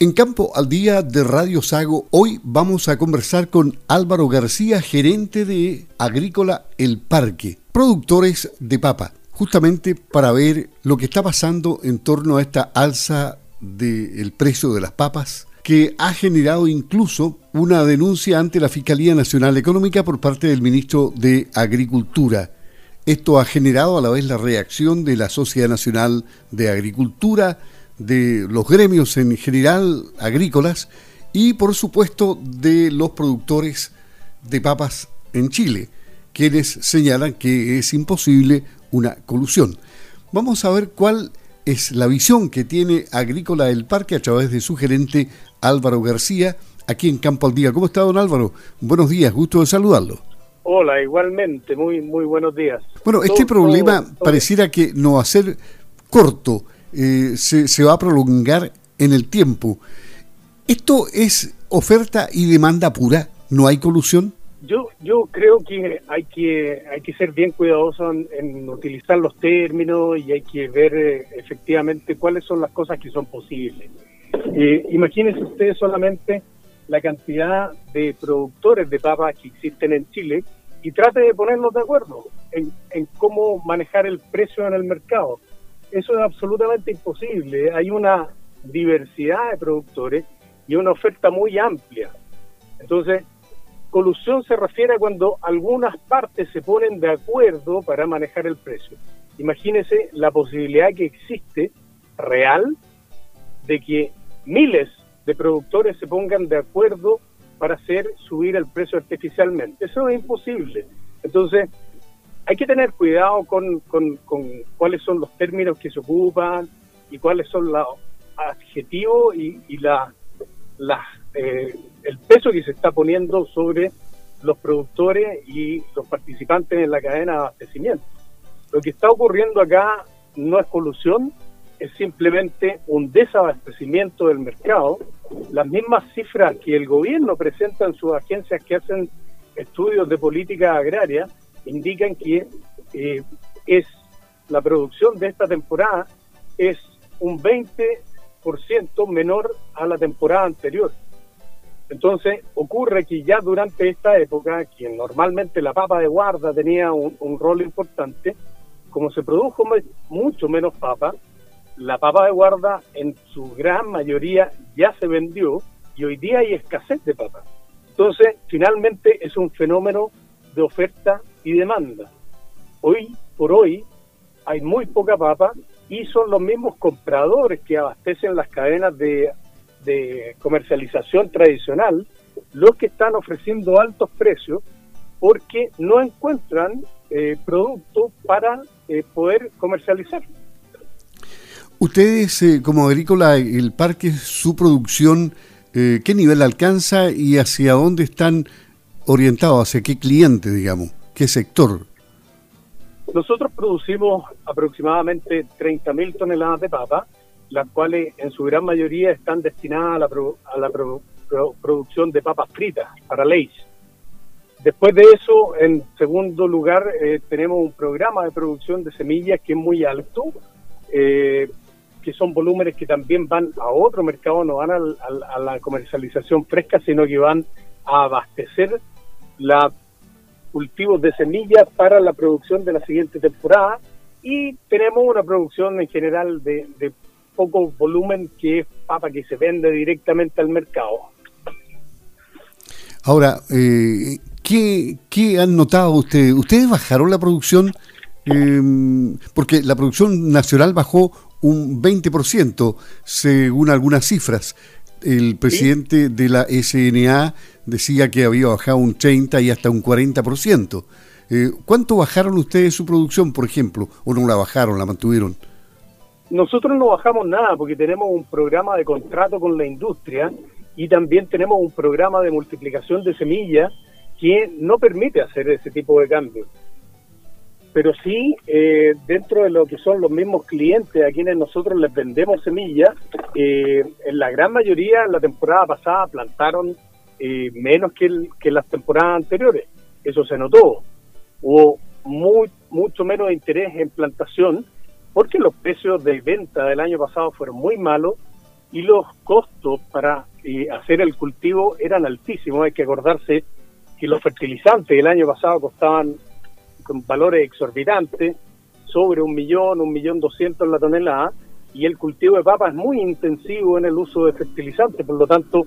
En Campo al Día de Radio Sago, hoy vamos a conversar con Álvaro García, gerente de Agrícola El Parque, productores de papa, justamente para ver lo que está pasando en torno a esta alza del precio de las papas, que ha generado incluso una denuncia ante la Fiscalía Nacional Económica por parte del ministro de Agricultura. Esto ha generado a la vez la reacción de la Sociedad Nacional de Agricultura, de los gremios en general agrícolas y por supuesto de los productores de papas en Chile, quienes señalan que es imposible una colusión. Vamos a ver cuál es la visión que tiene Agrícola del Parque a través de su gerente Álvaro García, aquí en Campo al Día. ¿Cómo está, don Álvaro? Buenos días, gusto de saludarlo. Hola, igualmente, muy, muy buenos días. Bueno, este problema pareciera que no va a ser corto eh, se, va a prolongar en el tiempo. ¿Esto es oferta y demanda pura? ¿No hay colusión? Yo, yo creo que hay que hay que ser bien cuidadoso en, utilizar los términos y hay que ver eh, efectivamente cuáles son las cosas que son posibles. Eh, imagínense ustedes solamente la cantidad de productores de papas que existen en Chile y trate de ponernos de acuerdo en, en cómo manejar el precio en el mercado. Eso es absolutamente imposible. Hay una diversidad de productores y una oferta muy amplia. Entonces, colusión se refiere a cuando algunas partes se ponen de acuerdo para manejar el precio. Imagínese la posibilidad que existe real de que miles de productores se pongan de acuerdo para hacer subir el precio artificialmente. Eso es imposible. Entonces, hay que tener cuidado con, cuáles son los términos que se ocupan y cuáles son los adjetivos y, eh, el peso que se está poniendo sobre los productores y los participantes en la cadena de abastecimiento. Lo que está ocurriendo acá no es colusión, es simplemente un desabastecimiento del mercado. Las mismas cifras que el gobierno presenta en sus agencias que hacen estudios de política agraria indican que eh, es la producción de esta temporada es un 20% menor a la temporada anterior. Entonces ocurre que ya durante esta época, que normalmente la papa de guarda tenía un, rol importante, como se produjo mucho menos papa, la papa de guarda en su gran mayoría ya se vendió y hoy día hay escasez de papa. Entonces, finalmente es un fenómeno de oferta y demanda. Hoy por hoy hay muy poca papa y son los mismos compradores que abastecen las cadenas de, comercialización tradicional los que están ofreciendo altos precios porque no encuentran eh, productos para eh, poder comercializar. Ustedes, eh, como agrícola, el parque, su producción, ¿qué nivel alcanza y hacia dónde están orientados? ¿Hacia qué cliente, digamos? ¿Qué sector? Nosotros producimos aproximadamente 30.000 toneladas de papa, las cuales en su gran mayoría están destinadas a la, producción de papas fritas para leche. Después de eso, en segundo lugar, eh, tenemos un programa de producción de semillas que es muy alto, eh, que son volúmenes que también van a otro mercado, no van a la comercialización fresca, sino que van a abastecer la cultivos de semillas para la producción de la siguiente temporada y tenemos una producción en general de, poco volumen que es papa que se vende directamente al mercado. Ahora, eh, ¿qué, han notado ustedes? ¿Ustedes bajaron la producción? Eh, porque la producción nacional bajó un 20%, según algunas cifras. El presidente de la SNA decía que había bajado un 30 y hasta un 40%. Eh, ¿Cuánto bajaron ustedes su producción, por ejemplo? ¿O no la bajaron, la mantuvieron? Nosotros no bajamos nada porque tenemos un programa de contrato con la industria y también tenemos un programa de multiplicación de semillas que no permite hacer ese tipo de cambios. Pero sí, eh, dentro de lo que son los mismos clientes a quienes nosotros les vendemos semillas, eh, en la gran mayoría, la temporada pasada plantaron eh, menos que, que las temporadas anteriores. Eso se notó. Hubo mucho menos interés en plantación porque los precios de venta del año pasado fueron muy malos y los costos para eh, hacer el cultivo eran altísimos. Hay que acordarse que los fertilizantes el año pasado costaban con valores exorbitantes, sobre un millón, un millón doscientos la tonelada, y el cultivo de papa es muy intensivo en el uso de fertilizantes, por lo tanto,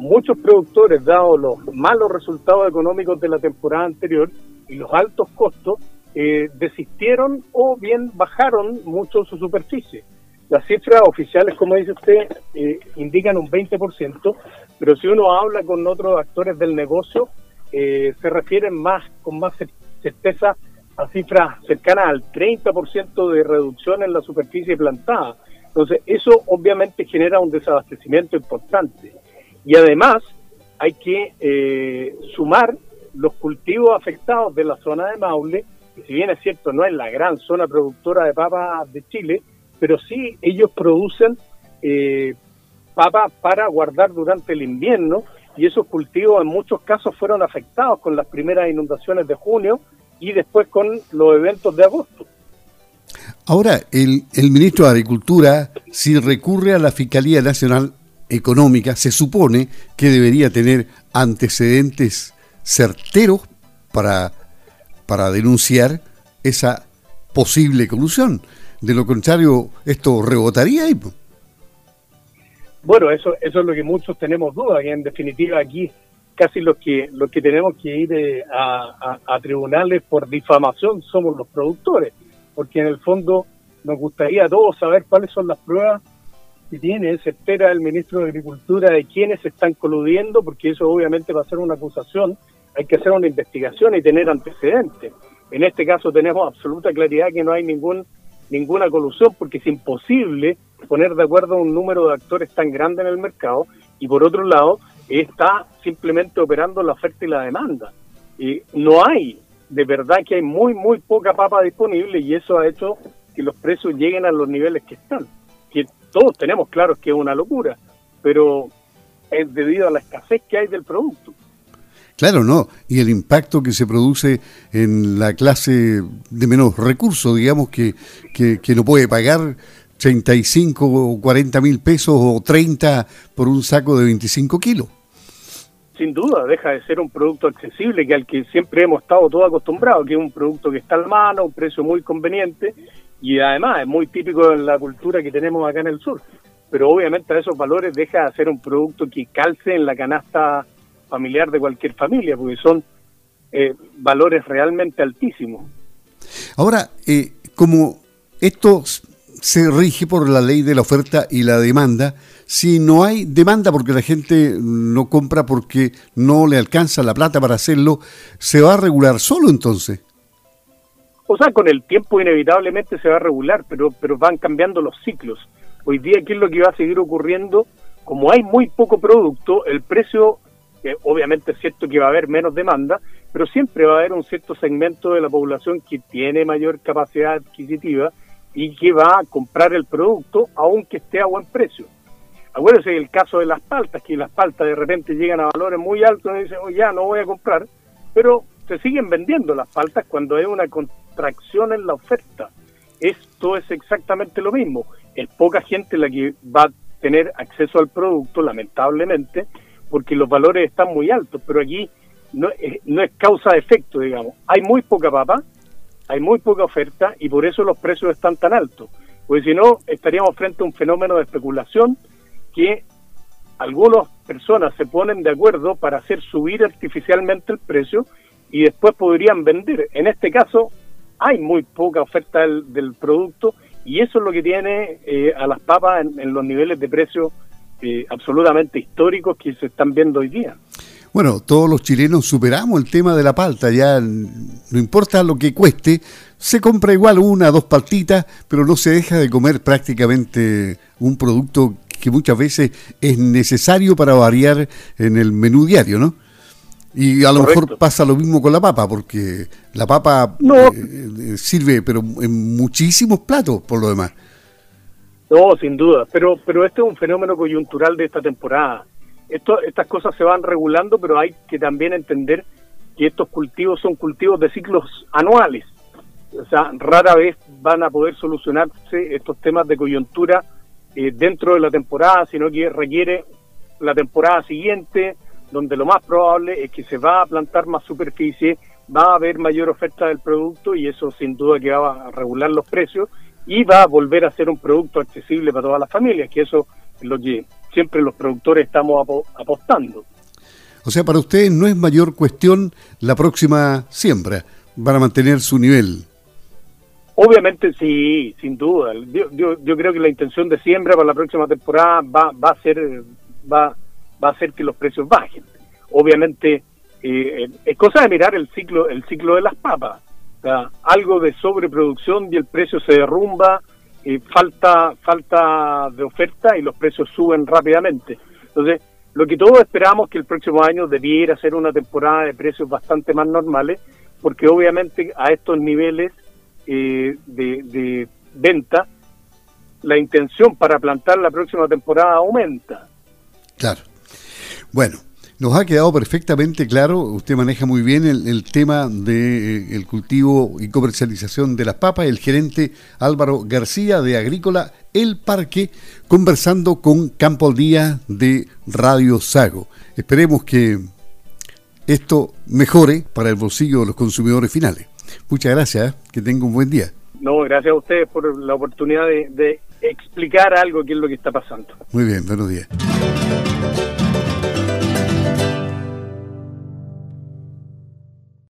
muchos productores, dado los malos resultados económicos de la temporada anterior y los altos costos, eh, desistieron o bien bajaron mucho su superficie. Las cifras oficiales, como dice usted, eh, indican un 20%, pero si uno habla con otros actores del negocio, eh, se refieren más, con más certeza, a cifras cercanas al 30% de reducción en la superficie plantada. Entonces, eso obviamente genera un desabastecimiento importante. Y además, hay que eh, sumar los cultivos afectados de la zona de Maule, que si bien es cierto, no es la gran zona productora de papas de Chile, pero sí ellos producen eh, papas para guardar durante el invierno y esos cultivos en muchos casos fueron afectados con las primeras inundaciones de junio y después con los eventos de agosto. Ahora, el, el ministro de Agricultura, si recurre a la Fiscalía Nacional Económica, se supone que debería tener antecedentes certeros para, para denunciar esa posible colusión. De lo contrario, esto rebotaría ahí. Bueno, eso, eso es lo que muchos tenemos dudas, y en definitiva aquí casi los que los que tenemos que ir eh, a, tribunales por difamación somos los productores, porque en el fondo nos gustaría a todos saber cuáles son las pruebas que tiene se espera el ministro de Agricultura de quiénes están coludiendo, porque eso obviamente va a ser una acusación, hay que hacer una investigación y tener antecedentes. En este caso tenemos absoluta claridad que no hay ningún ninguna colusión porque es imposible poner de acuerdo un número de actores tan grande en el mercado y por otro lado está simplemente operando la oferta y la demanda. Y no hay, de verdad que hay muy, muy poca papa disponible y eso ha hecho que los precios lleguen a los niveles que están. Todos tenemos claro que es una locura, pero es debido a la escasez que hay del producto. Claro, no. Y el impacto que se produce en la clase de menos recursos, digamos, que, que, no puede pagar 35 o 40 mil pesos o 30 por un saco de 25 kilos. Sin duda, deja de ser un producto accesible que al que siempre hemos estado todos acostumbrados, que es un producto que está al mano, un precio muy conveniente y además es muy típico en la cultura que tenemos acá en el sur. Pero obviamente a esos valores deja de ser un producto que calce en la canasta familiar de cualquier familia, porque son eh, valores realmente altísimos. Ahora, eh, como esto se rige por la ley de la oferta y la demanda, si no hay demanda porque la gente no compra porque no le alcanza la plata para hacerlo, ¿se va a regular solo entonces? O sea, con el tiempo inevitablemente se va a regular, pero, pero van cambiando los ciclos. Hoy día, ¿qué es lo que va a seguir ocurriendo? Como hay muy poco producto, el precio obviamente es cierto que va a haber menos demanda, pero siempre va a haber un cierto segmento de la población que tiene mayor capacidad adquisitiva y que va a comprar el producto aunque esté a buen precio. Acuérdense el caso de las paltas, que las paltas de repente llegan a valores muy altos y dicen, oh, ya no voy a comprar, pero se siguen vendiendo las paltas cuando hay una contracción en la oferta. Esto es exactamente lo mismo. Es poca gente la que va a tener acceso al producto, lamentablemente, porque los valores están muy altos, pero aquí no, no es causa-efecto, digamos. Hay muy poca papa, hay muy poca oferta y por eso los precios están tan altos. Porque si no, estaríamos frente a un fenómeno de especulación que algunas personas se ponen de acuerdo para hacer subir artificialmente el precio y después podrían vender. En este caso, hay muy poca oferta del, producto y eso es lo que tiene eh, a las papas en los niveles de precio eh, absolutamente históricos que se están viendo hoy día. Bueno, todos los chilenos superamos el tema de la palta, ya no importa lo que cueste, se compra igual una, dos paltitas, pero no se deja de comer prácticamente un producto que muchas veces es necesario para variar en el menú diario, ¿no? Y a lo mejor pasa lo mismo con la papa, porque la papa eh, sirve, pero en muchísimos platos por lo demás. No, sin duda, pero, pero este es un fenómeno coyuntural de esta temporada. Esto, estas cosas se van regulando, pero hay que también entender que estos cultivos son cultivos de ciclos anuales. O sea, rara vez van a poder solucionarse estos temas de coyuntura eh, dentro de la temporada, sino que requiere la temporada siguiente, donde lo más probable es que se va a plantar más superficie, va a haber mayor oferta del producto y eso sin duda que va a regular los precios y va a volver a ser un producto accesible para todas las familias, que eso es lo que siempre los productores estamos apostando. O sea, para ustedes no es mayor cuestión la próxima siembra, van a mantener su nivel. Obviamente sí, sin duda. Yo, yo, creo que la intención de siembra para la próxima temporada va, va a ser va, va a hacer que los precios bajen. Obviamente eh, es cosa de mirar el ciclo el ciclo de las papas. algo de sobreproducción y el precio se derrumba, y falta falta de oferta y los precios suben rápidamente. Entonces, lo que todos esperamos que el próximo año debiera ser una temporada de precios bastante más normales, porque obviamente a estos niveles eh, de, venta, la intención para plantar la próxima temporada aumenta. Claro. Bueno, nos ha quedado perfectamente claro, usted maneja muy bien el, tema del de, eh, cultivo y comercialización de las papas, el gerente Álvaro García de Agrícola El Parque, conversando con Campo al Día de Radio Sago. Esperemos que esto mejore para el bolsillo de los consumidores finales. Muchas gracias, ¿eh? que tenga un buen día. No, gracias a ustedes por la oportunidad de, de explicar algo que es lo que está pasando. Muy bien, buenos días.